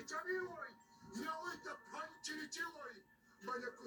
きじゃねえわい。いやおいたパンチリチわい。マヤク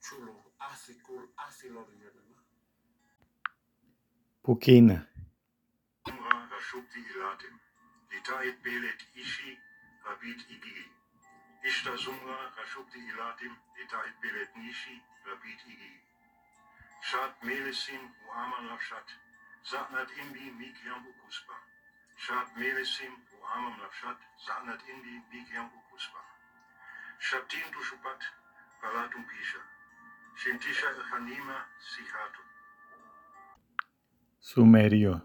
chulu asikul asilorianagma. Pukina. Umra Rashubti Ilatim, Litait Belet Ishi, Rabit Igi. Ishta Sumra Rashubti Ilatim, Litait Belet Nishi, Rabit Igi. Shat Melesim Uaman Lafshat, Satnat Indi Mikyam Ukuspa. Shat Melesim Uaman Lafshat, Satnat Indi Mikyam Ukuspa. Shatin Tushupat, Palatum Pisha. Cientisha Hanima Sihatu. Sumério.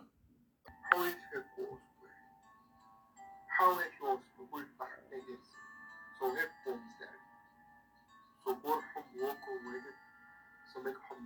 Sobre o.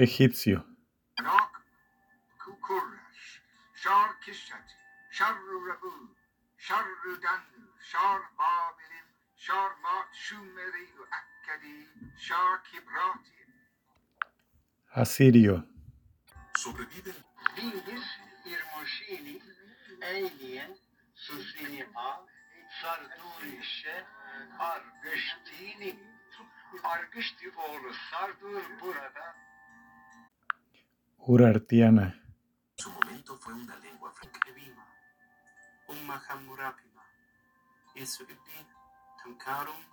egipcio. Asirio. Sobreviven. Sardurişe Argıştini Argışti oğlu Sardur burada Urartiana. Su momento fue una lengua franca. Ummahamurapima. Esuibi, Tankarum,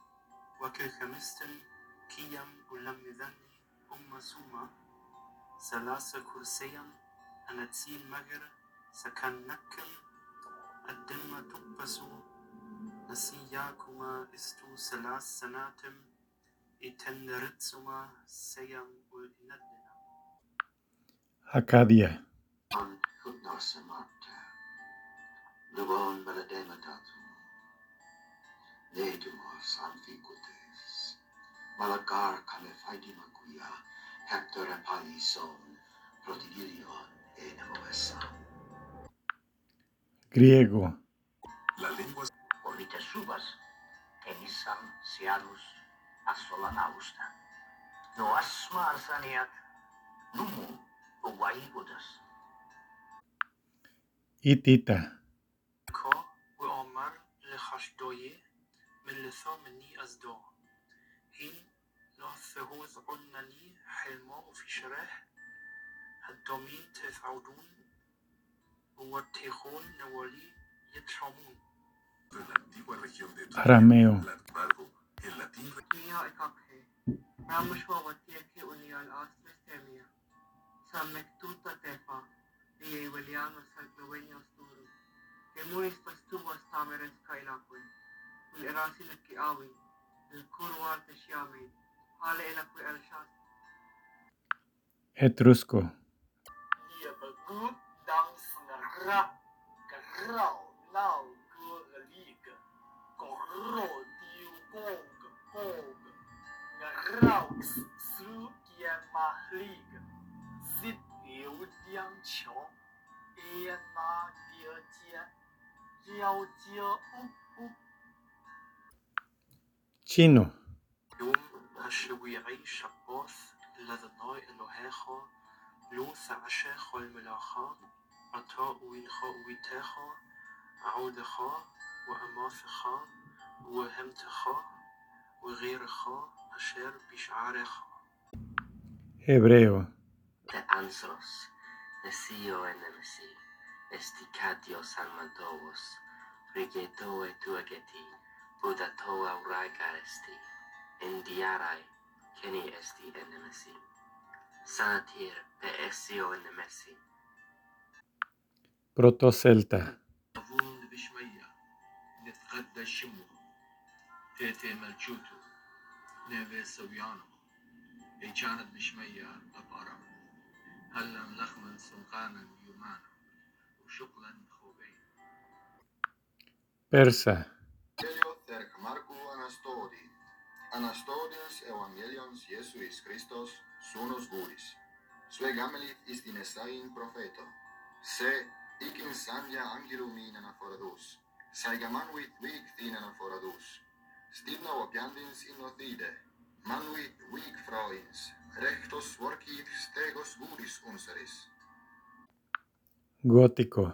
Wakilhamisten, Kiyam Ulamidani, Ummasuma, Salasa Kurseyan, Anatsil Magar, Sakannakan, Addemma Tukbasu, Nasiyakuma Istu Salas Sanatem, etenderitsuma seyam Ulinadne. Enemoesa. Griego. La lengua Olite subas enisam sianus asolanausta no asma arsaniat numu Itita. Ko ve Omar li Haşdoyê min li Saminî ez do. Hîn نفهوذ عنا لي حلماء في شرح الدومين تسعودون والتيخون نوالي يتشامون Arameo. s'ammettutta tefa viivi veel Jaanus Slovenia stuuris. ja muistas tuuast Taameres kaelakul, mil erasilki avi, mil kurvartes jaamid, ale elakui älšast. Etrusco. 刘江桥一拉爹街幺街哦哦 تشينو يوم هالشوي عيش عباس لذناي إلهاخا لوس عشاخا الملاخا عطاء وينخاء ويتاخا عودخا وأماثخا وهمتخا وغيرخا أشار بشعارخا هبريو Te ansos, nesio enemesi, esticatio salmantovos, frigetoe tuageti, budatoa uraga esti, indiarai, keni esti enemesi. Sanatir pe esio enemesi. proto-celta, أظن بشمية نتغدى شمو تيتي ملشوتو نيفي سويانو إي كانت بشمية هل لم نخمل سلطانا يمانا وشغلا خوبين Persa. Evangelio Marku Anastodi. Anastodis Evangelions Jesuis Christos sunus guris. Sve gamelit is dinesain profeto. Se ikin samia angelum in anaforadus. Saigamanvit vig thin anaforadus. Stibna opiandins in othide. Manuit vig froins. rectos tvarkyti steigos gūris unseris. Gótico.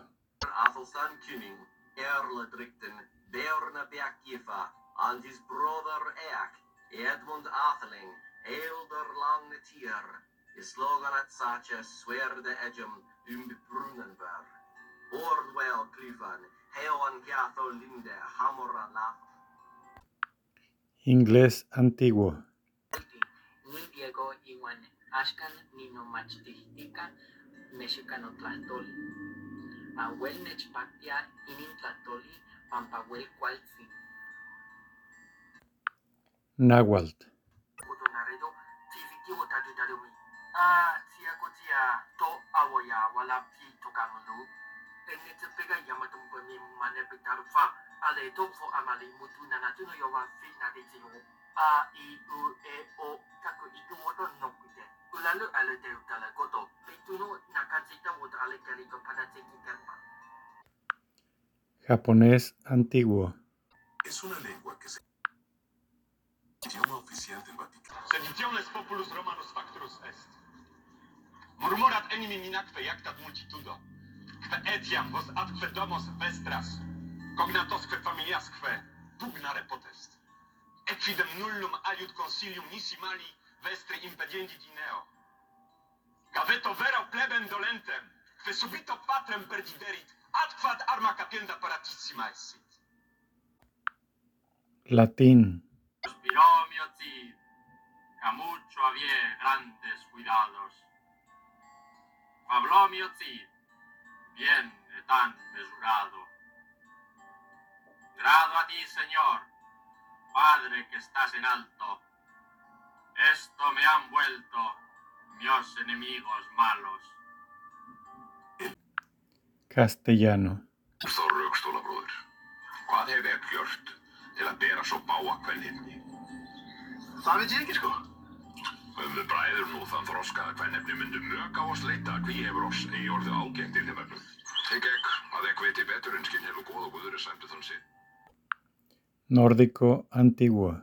Athelstan Kuning, Erle Drikten, Bjørn Bjerkjefa, and his brother Eak, Edmund Atheling, Elder Langetier, slogan at Sacha Swerde Edgem um Brunenberg. Ordwell Clifan, Heoan Gathol Linde, Hamor Inglés antiguo. Yego iwan axkan ninomachtijtika nexikanotlajtoli. Auel nechpaktia inin tlatoli panpauel kualtsin. Nahualt. Utonaredo tzizikiwo tatitalewi. Ah, tia tziakotzia to awoya walapti tokamulu. Enetzepega yamatompemi manepitarfa ale tofo amali mutunanatuno yowa finatitzinu. Mutu Nanatuno Yowa Fina de Tio. A I U E O Taku Itu Woto Nokute. Ulalu Ale Deutala Koto, Pituno Nakajita Woto Ale Kaliko Panateki Kerpa. japonés antiguo, Es una lengua que se... Idioma oficial del Vaticano. Seditiones populus Romanus facturus est. Murmurat enim minacte jactat multitudo. Kve etiam vos atque domos vestras. Cognatosque familiasque pugnare potest. Equidem nullum aliud consilium nisi mali vestri impediendi dineo. Gaveto vero plebem dolentem, que subito patrem perdiderit, adquad arma capienda paratissima essit. latín, Piromio Cid, que mucho había grandes cuidados. Pablomio Cid, bien de tan mesurado. Grado a ti, Señor, Padre que estás en alto. Esto me han vuelto mis enemigos malos. castellano, nú þann þroskaða mjög á hví hefur oss eigi orðið í þeim efnum. Að betur en skinn hefur guður er þann. Nórdico antiguo,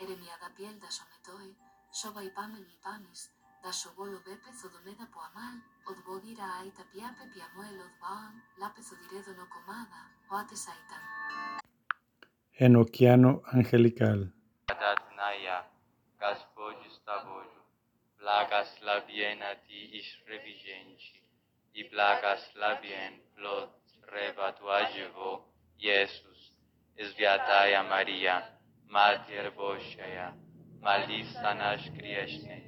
y da Piel Das Ometoe, Soba Ipamel Ipamis, Das Sobolo Δασοβόλο δε πεθοδομένα από αμάλ, οδβόγυρα αίτα πια πεπια μόελ οδβάον, λα πεθοδιρέδονο κομμάδα, ο άτες αίταν. Εν ωκιάνο Αγγελικάλ. Κατά την Άγια, κασπόγιου σταβόγιου, πλάκας σλαβιένα τη εις ρεβιγέντσι, η πλάκας σλαβιέν πλότ του Άγιεβο, Ιέσους, εις βιατάια Μαρία, μάτιερ βόσιαια, μαλίστα να σκριέσνεν.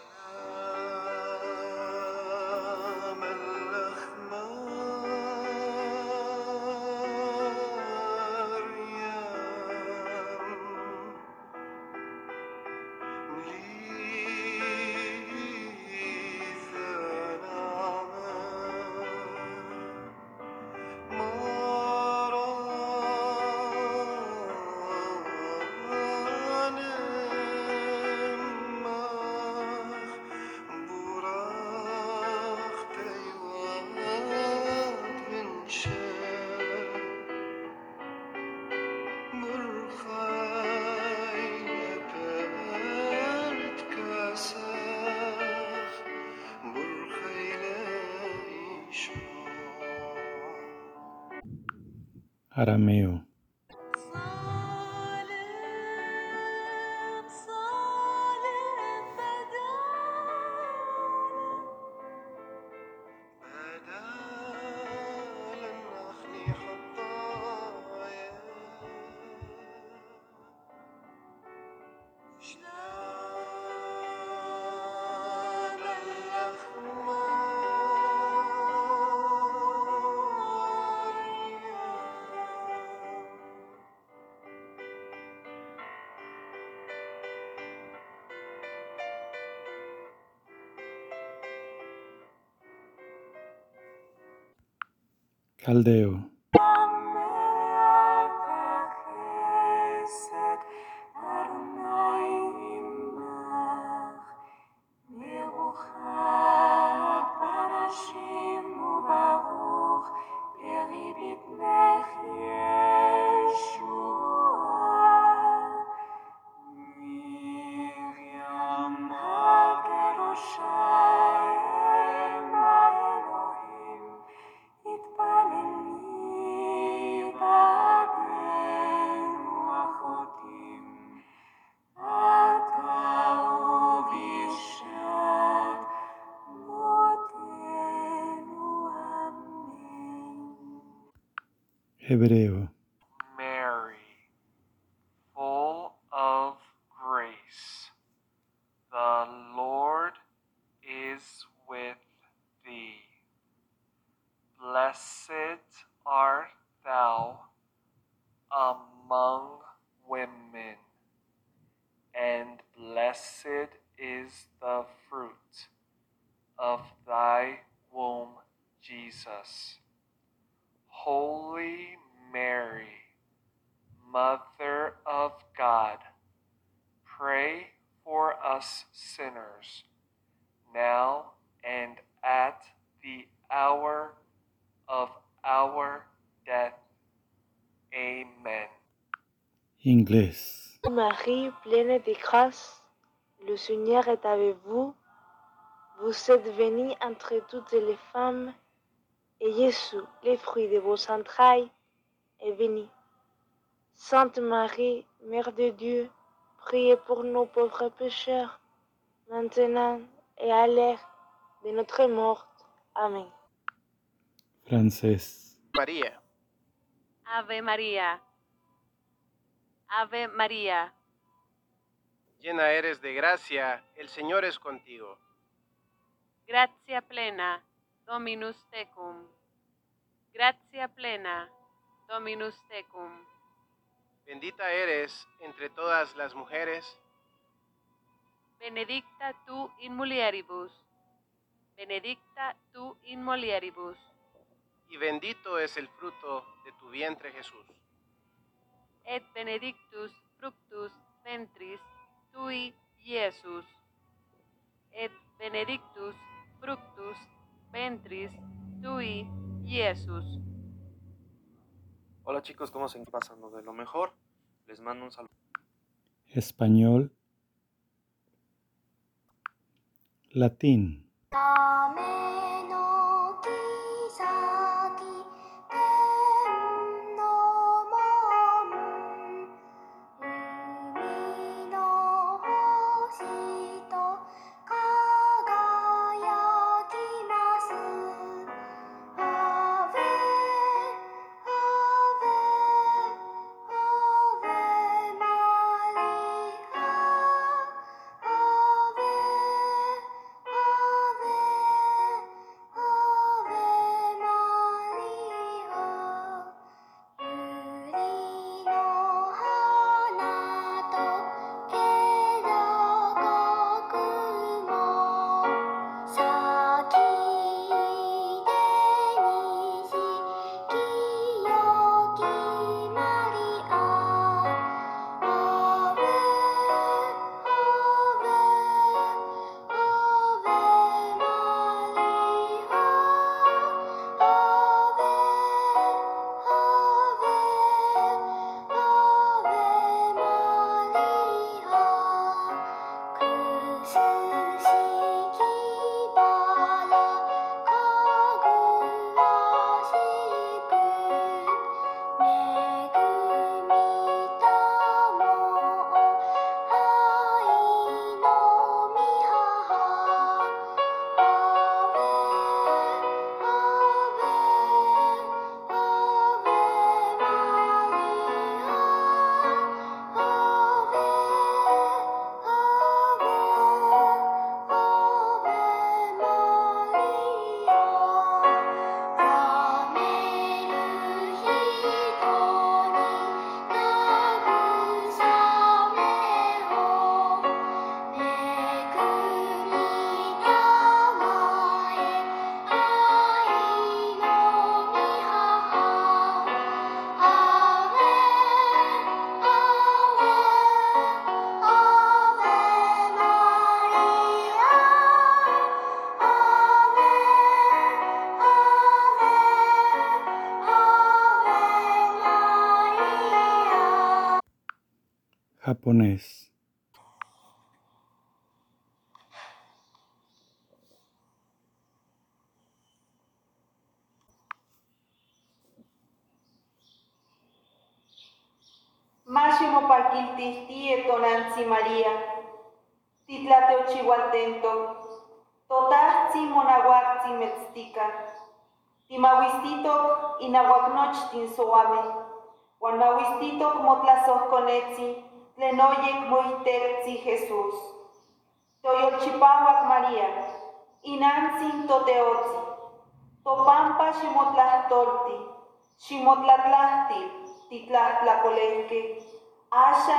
arameu. Caldeo, hebreu. Our death. Amen. inglés, Marie, pleine de grâce, le Seigneur est avec vous. Vous êtes bénie entre toutes les femmes, et Jésus, le fruit de vos entrailles, est béni. Sainte Marie, Mère de Dieu, priez pour nos pauvres pécheurs, maintenant et à l'heure de notre mort. Amen. Francés, María, Ave María. Ave María. llena eres de gracia, el Señor es contigo. Gratia plena, Dominus tecum. Gratia plena, Dominus tecum. Bendita eres entre todas las mujeres, Benedicta tu in mulieribus. Benedicta tu in mulieribus. Y bendito es el fruto de tu vientre Jesús. Et benedictus fructus ventris tui, Iesus. Et benedictus fructus ventris tui, Iesus. Hola chicos, ¿cómo se encuentran pasando de lo mejor? Les mando un saludo. español, latín, 雨 japonés, Máximo paquiltistie tonanzi María, titlateochihualtento, totahzi monahuaczi metztica, timahuistitok inahuacnochtin soame, huanahuistitok motlasohconetzi, lenoyen moitertzi Jesús. Toyolchipawak María, inantzin toteotzi, topampa ximotlahtorti, ximotlatlahti, titlahtlakolehke, asha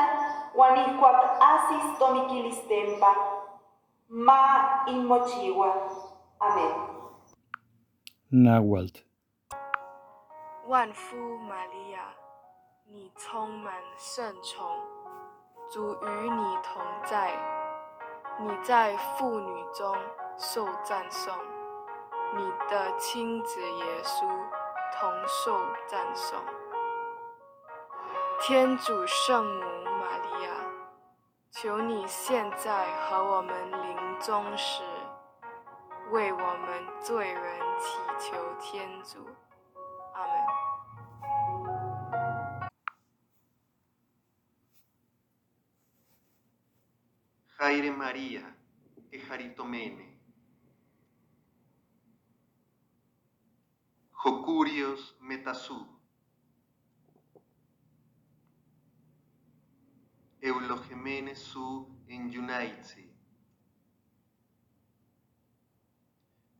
uanihkuak asis tomiquilistempa, ma inmochiwa. Amén. Nahuatl. Wanfu María, ni 主与你同在，你在妇女中受赞颂，你的亲子耶稣同受赞颂。天主圣母玛利亚，求你现在和我们临终时，为我们罪人祈求天主。Jaire María, Ejaritomene. Jocurios Metasú. Eulogemene su en Yunaitzi.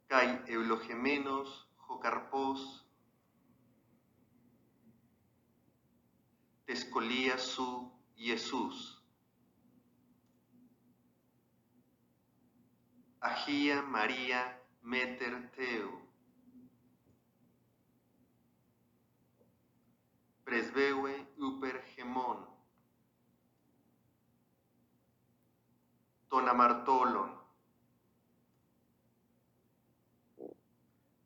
Kai Eulogemenos Jocarpos. Tescolía su Jesús. Agia María Meter Teu. Presbeue Uper Gemón. Tonamartolon.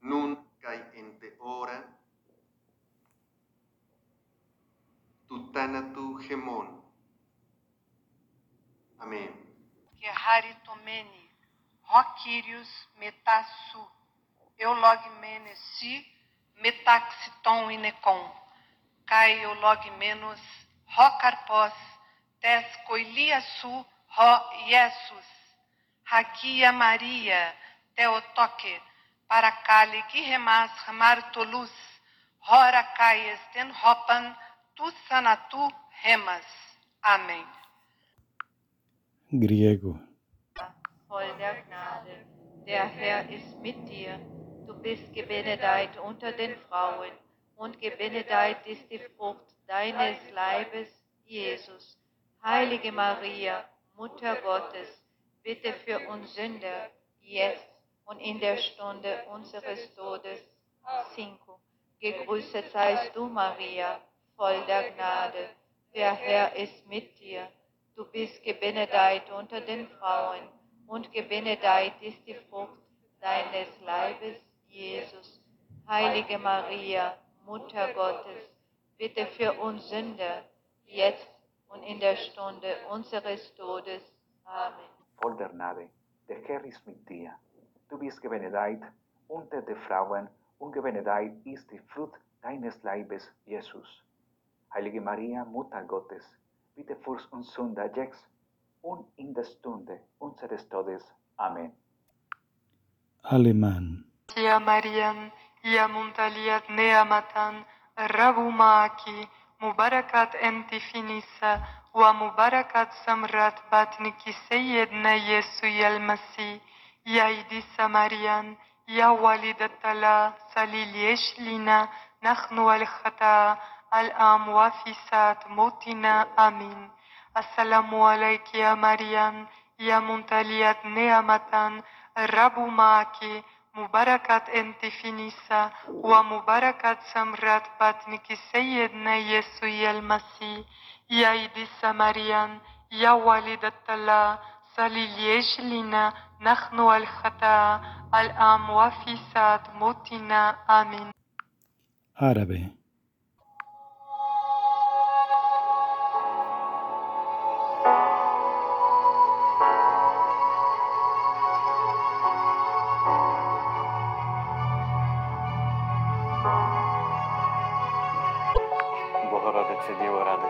Nun kai ente ora. Tutanatu Gemón. Amén. que Roquírios, Metassu, Eulogmenesi, Metaxiton Inecon, Caiologmenos, Rocarpós, Tescoiliaçu, Ro Iesus, Raquia Maria, Teotoque, Paracali, Guirremas, Martolus, Rora Caies, tu sanatu Remas. Amém. Griego. Voll der Gnade. Der Herr ist mit dir. Du bist gebenedeit unter den Frauen und gebenedeit ist die Frucht deines Leibes, Jesus. Heilige Maria, Mutter Gottes, bitte für uns Sünder, jetzt und in der Stunde unseres Todes. 5. Gegrüßet seist du, Maria, voll der Gnade. Der Herr ist mit dir. Du bist gebenedeit unter den Frauen und gebenedeit ist die Frucht deines Leibes, Jesus. Heilige Maria, Mutter Gottes, bitte für uns Sünder, jetzt und in der Stunde unseres Todes. Amen. voll der Gnade, der Herr ist mit dir. Du bist gebenedeit unter den Frauen und gebenedeit ist die Frucht deines Leibes, Jesus. Heilige Maria, Mutter Gottes, bitte für uns Sünder jetzt und in der Stunde unseres Todes. Amen. alemán, يا مريم يا ممتلئة نعمة الرب معك مباركة أنت في النساء ومباركة ثمرة بطنك سيدنا يسوع المسيح يا عيسى مريم يا والدة الله صلي ليش لنا نحن الخطاة الآن وفي ساعة موتنا آمين السلام عليك يا مريم يا ممتلئة نعمة الرب معك مباركة أنت في النساء ومباركة ثمرة بطنك سيدنا يسوع المسيح يا عيسى مريم يا والدة الله صلي ليش لنا نحن الخطاة الآن وفي ساعة موتنا آمين árabe,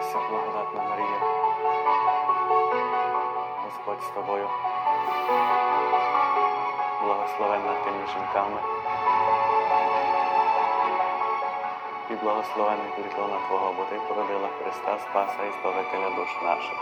радуйся, благодатна Марія. Господь з тобою. Благословенна ти між жінками. І благословенний плід Твого, бо ти породила Христа Спаса і Збавителя душ наших.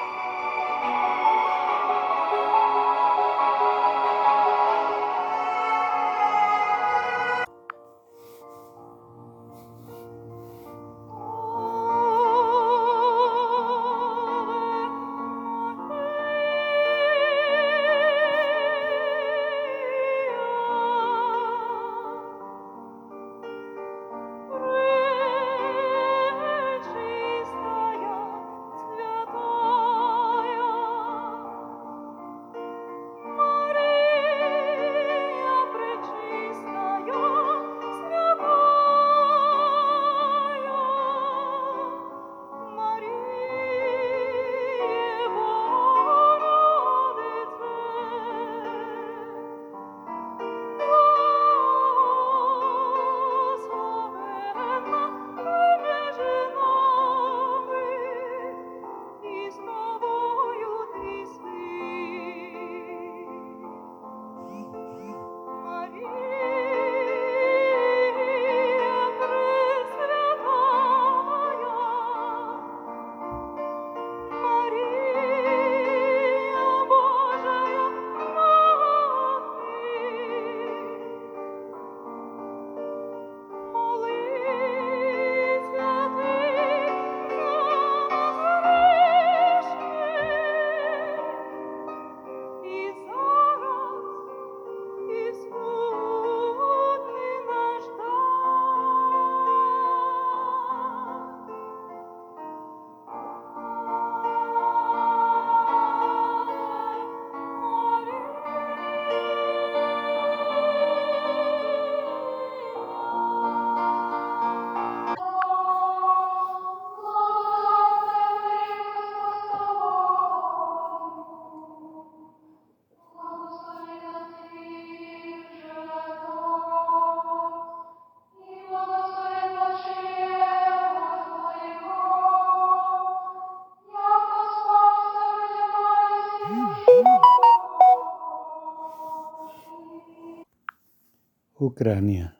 Ucrânia.